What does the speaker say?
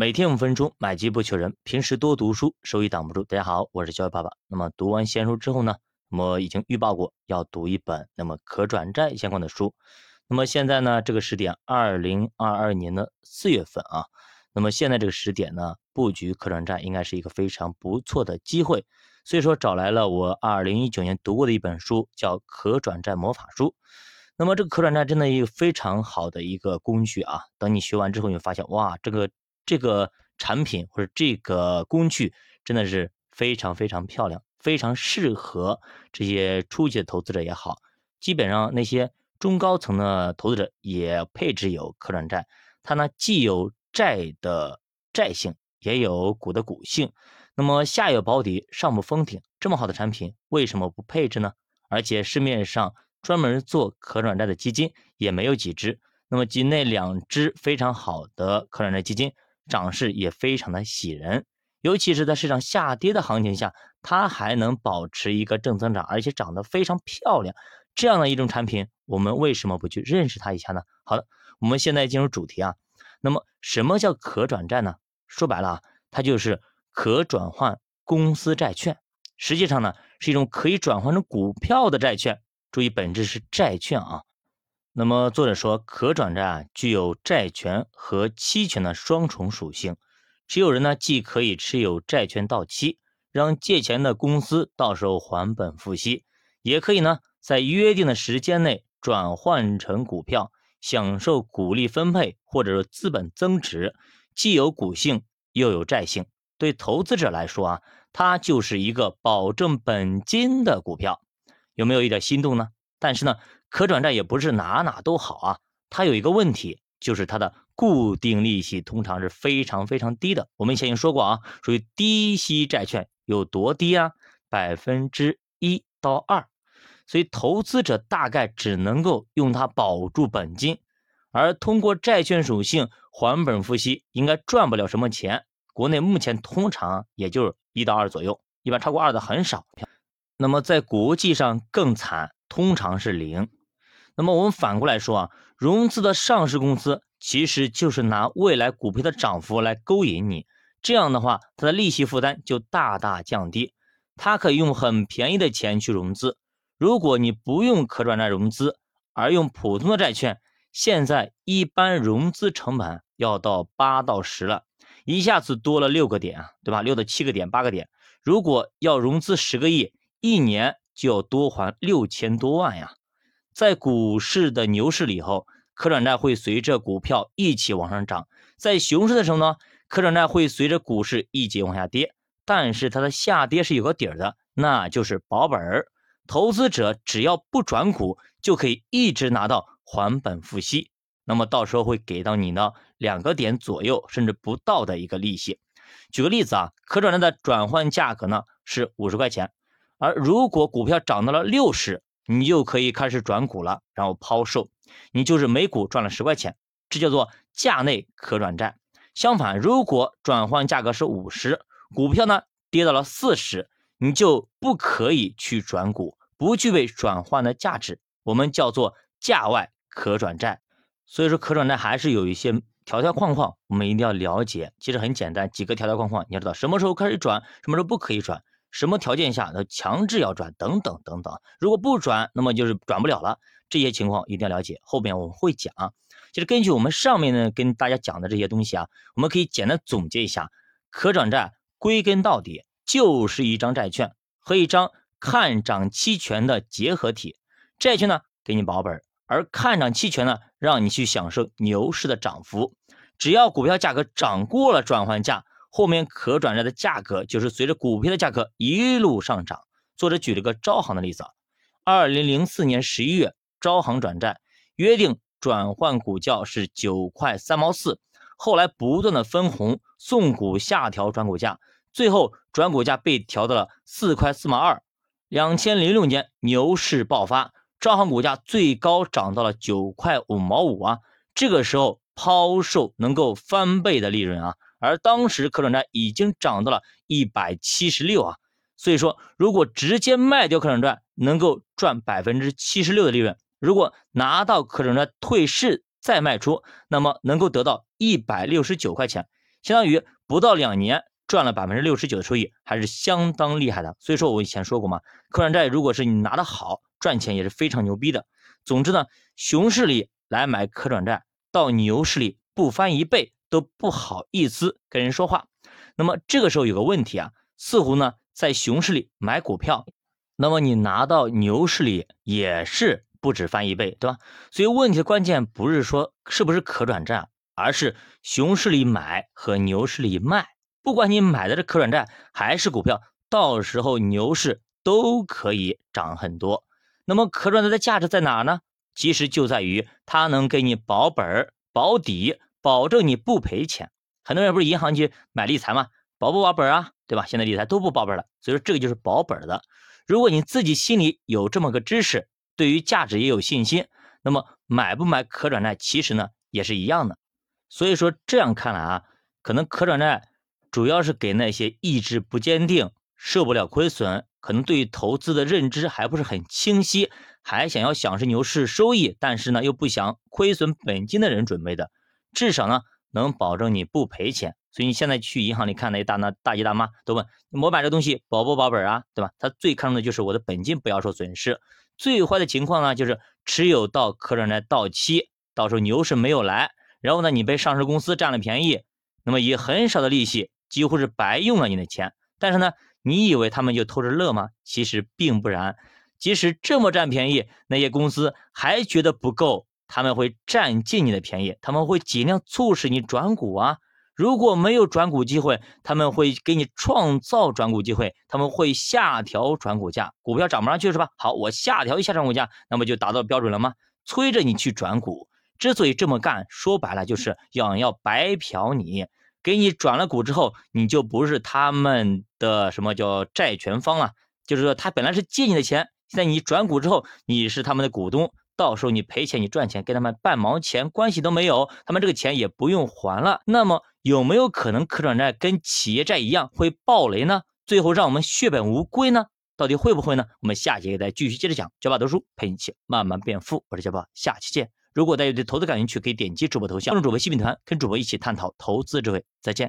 每天五分钟，买机不求人。平时多读书，收益挡不住。大家好，我是教育爸爸。那么读完闲书之后呢，我已经预报过要读一本那么可转债相关的书。那么现在呢，这个时点，二零二二年的四月份啊。那么现在这个时点呢，布局可转债应该是一个非常不错的机会。所以说，找来了我二零一九年读过的一本书，叫《可转债魔法书》。那么这个可转债真的一个非常好的一个工具啊。等你学完之后，你会发现，哇，这个。这个产品或者这个工具真的是非常非常漂亮，非常适合这些初级的投资者也好，基本上那些中高层的投资者也配置有可转债。它呢既有债的债性，也有股的股性。那么下有保底，上不封顶，这么好的产品为什么不配置呢？而且市面上专门做可转债的基金也没有几只。那么境内两只非常好的可转债基金。涨势也非常的喜人，尤其是在市场下跌的行情下，它还能保持一个正增长，而且涨得非常漂亮。这样的一种产品，我们为什么不去认识它一下呢？好的，我们现在进入主题啊。那么，什么叫可转债呢？说白了啊，它就是可转换公司债券，实际上呢是一种可以转换成股票的债券。注意，本质是债券啊。那么作者说，可转债啊具有债权和期权的双重属性。持有人呢，既可以持有债权到期，让借钱的公司到时候还本付息，也可以呢在约定的时间内转换成股票，享受股利分配或者说资本增值，既有股性又有债性。对投资者来说啊，它就是一个保证本金的股票。有没有一点心动呢？但是呢？可转债也不是哪哪都好啊，它有一个问题，就是它的固定利息通常是非常非常低的。我们以前已经说过啊，属于低息债券有多低啊？百分之一到二，所以投资者大概只能够用它保住本金，而通过债券属性还本付息，应该赚不了什么钱。国内目前通常也就是一到二左右，一般超过二的很少。那么在国际上更惨，通常是零。那么我们反过来说啊，融资的上市公司其实就是拿未来股票的涨幅来勾引你，这样的话，它的利息负担就大大降低，它可以用很便宜的钱去融资。如果你不用可转债融资，而用普通的债券，现在一般融资成本要到八到十了，一下子多了六个点啊，对吧？六到七个点，八个点。如果要融资十个亿，一年就要多还六千多万呀。在股市的牛市里头，可转债会随着股票一起往上涨；在熊市的时候呢，可转债会随着股市一起往下跌。但是它的下跌是有个底儿的，那就是保本儿。投资者只要不转股，就可以一直拿到还本付息。那么到时候会给到你呢两个点左右，甚至不到的一个利息。举个例子啊，可转债的转换价格呢是五十块钱，而如果股票涨到了六十。你就可以开始转股了，然后抛售，你就是每股赚了十块钱，这叫做价内可转债。相反，如果转换价格是五十，股票呢跌到了四十，你就不可以去转股，不具备转换的价值，我们叫做价外可转债。所以说，可转债还是有一些条条框框，我们一定要了解。其实很简单，几个条条框框，你要知道什么时候开始转，什么时候不可以转。什么条件下它强制要转等等等等，如果不转，那么就是转不了了。这些情况一定要了解，后边我们会讲。其实根据我们上面呢跟大家讲的这些东西啊，我们可以简单总结一下：可转债归根到底就是一张债券和一张看涨期权的结合体。债券呢给你保本，而看涨期权呢让你去享受牛市的涨幅。只要股票价格涨过了转换价。后面可转债的价格就是随着股票的价格一路上涨。作者举了个招行的例子啊，二零零四年十一月，招行转债约定转换股价是九块三毛四，后来不断的分红送股下调转股价，最后转股价被调到了四块四毛二。两千零六年牛市爆发，招行股价最高涨到了九块五毛五啊，这个时候抛售能够翻倍的利润啊。而当时可转债已经涨到了一百七十六啊，所以说如果直接卖掉可转债，能够赚百分之七十六的利润；如果拿到可转债退市再卖出，那么能够得到一百六十九块钱。相当于不到两年赚了百分之六十九的收益，还是相当厉害的。所以说我以前说过嘛，可转债如果是你拿的好，赚钱也是非常牛逼的。总之呢，熊市里来买可转债，到牛市里不翻一倍都不好意思跟人说话。那么这个时候有个问题啊，似乎呢在熊市里买股票，那么你拿到牛市里也是不止翻一倍，对吧？所以问题的关键不是说是不是可转债，而是熊市里买和牛市里卖。不管你买的是可转债还是股票，到时候牛市都可以涨很多。那么可转债的价值在哪呢？其实就在于它能给你保本、保底，保证你不赔钱。很多人不是银行去买理财吗？保不保本啊？对吧？现在理财都不保本了，所以说这个就是保本的。如果你自己心里有这么个知识，对于价值也有信心，那么买不买可转债其实呢也是一样的。所以说这样看来啊，可能可转债主要是给那些意志不坚定、受不了亏损。可能对于投资的认知还不是很清晰，还想要享受牛市收益，但是呢又不想亏损本金的人准备的，至少呢能保证你不赔钱。所以你现在去银行里看那些大那大爷大妈都问我买这东西保不保本啊，对吧？他最看重的就是我的本金不要受损失。最坏的情况呢就是持有到可转债到期，到时候牛市没有来，然后呢你被上市公司占了便宜，那么以很少的利息几乎是白用了你的钱，但是呢。你以为他们就偷着乐吗？其实并不然。即使这么占便宜，那些公司还觉得不够，他们会占尽你的便宜，他们会尽量促使你转股啊。如果没有转股机会，他们会给你创造转股机会，他们会下调转股价。股票涨不上去是吧？好，我下调一下转股价，那么就达到标准了吗？催着你去转股。之所以这么干，说白了就是想要白嫖你。给你转了股之后，你就不是他们的什么叫债权方了，就是说他本来是借你的钱，现在你转股之后，你是他们的股东，到时候你赔钱你赚钱跟他们半毛钱关系都没有，他们这个钱也不用还了。那么有没有可能可转债跟企业债一样会爆雷呢？最后让我们血本无归呢？到底会不会呢？我们下节再继续接着讲。教爸读书陪你一起慢慢变富，我是教爸，下期见。如果大家对投资感兴趣，可以点击主播头像，关注主播新品团，跟主播一起探讨投资智慧。再见。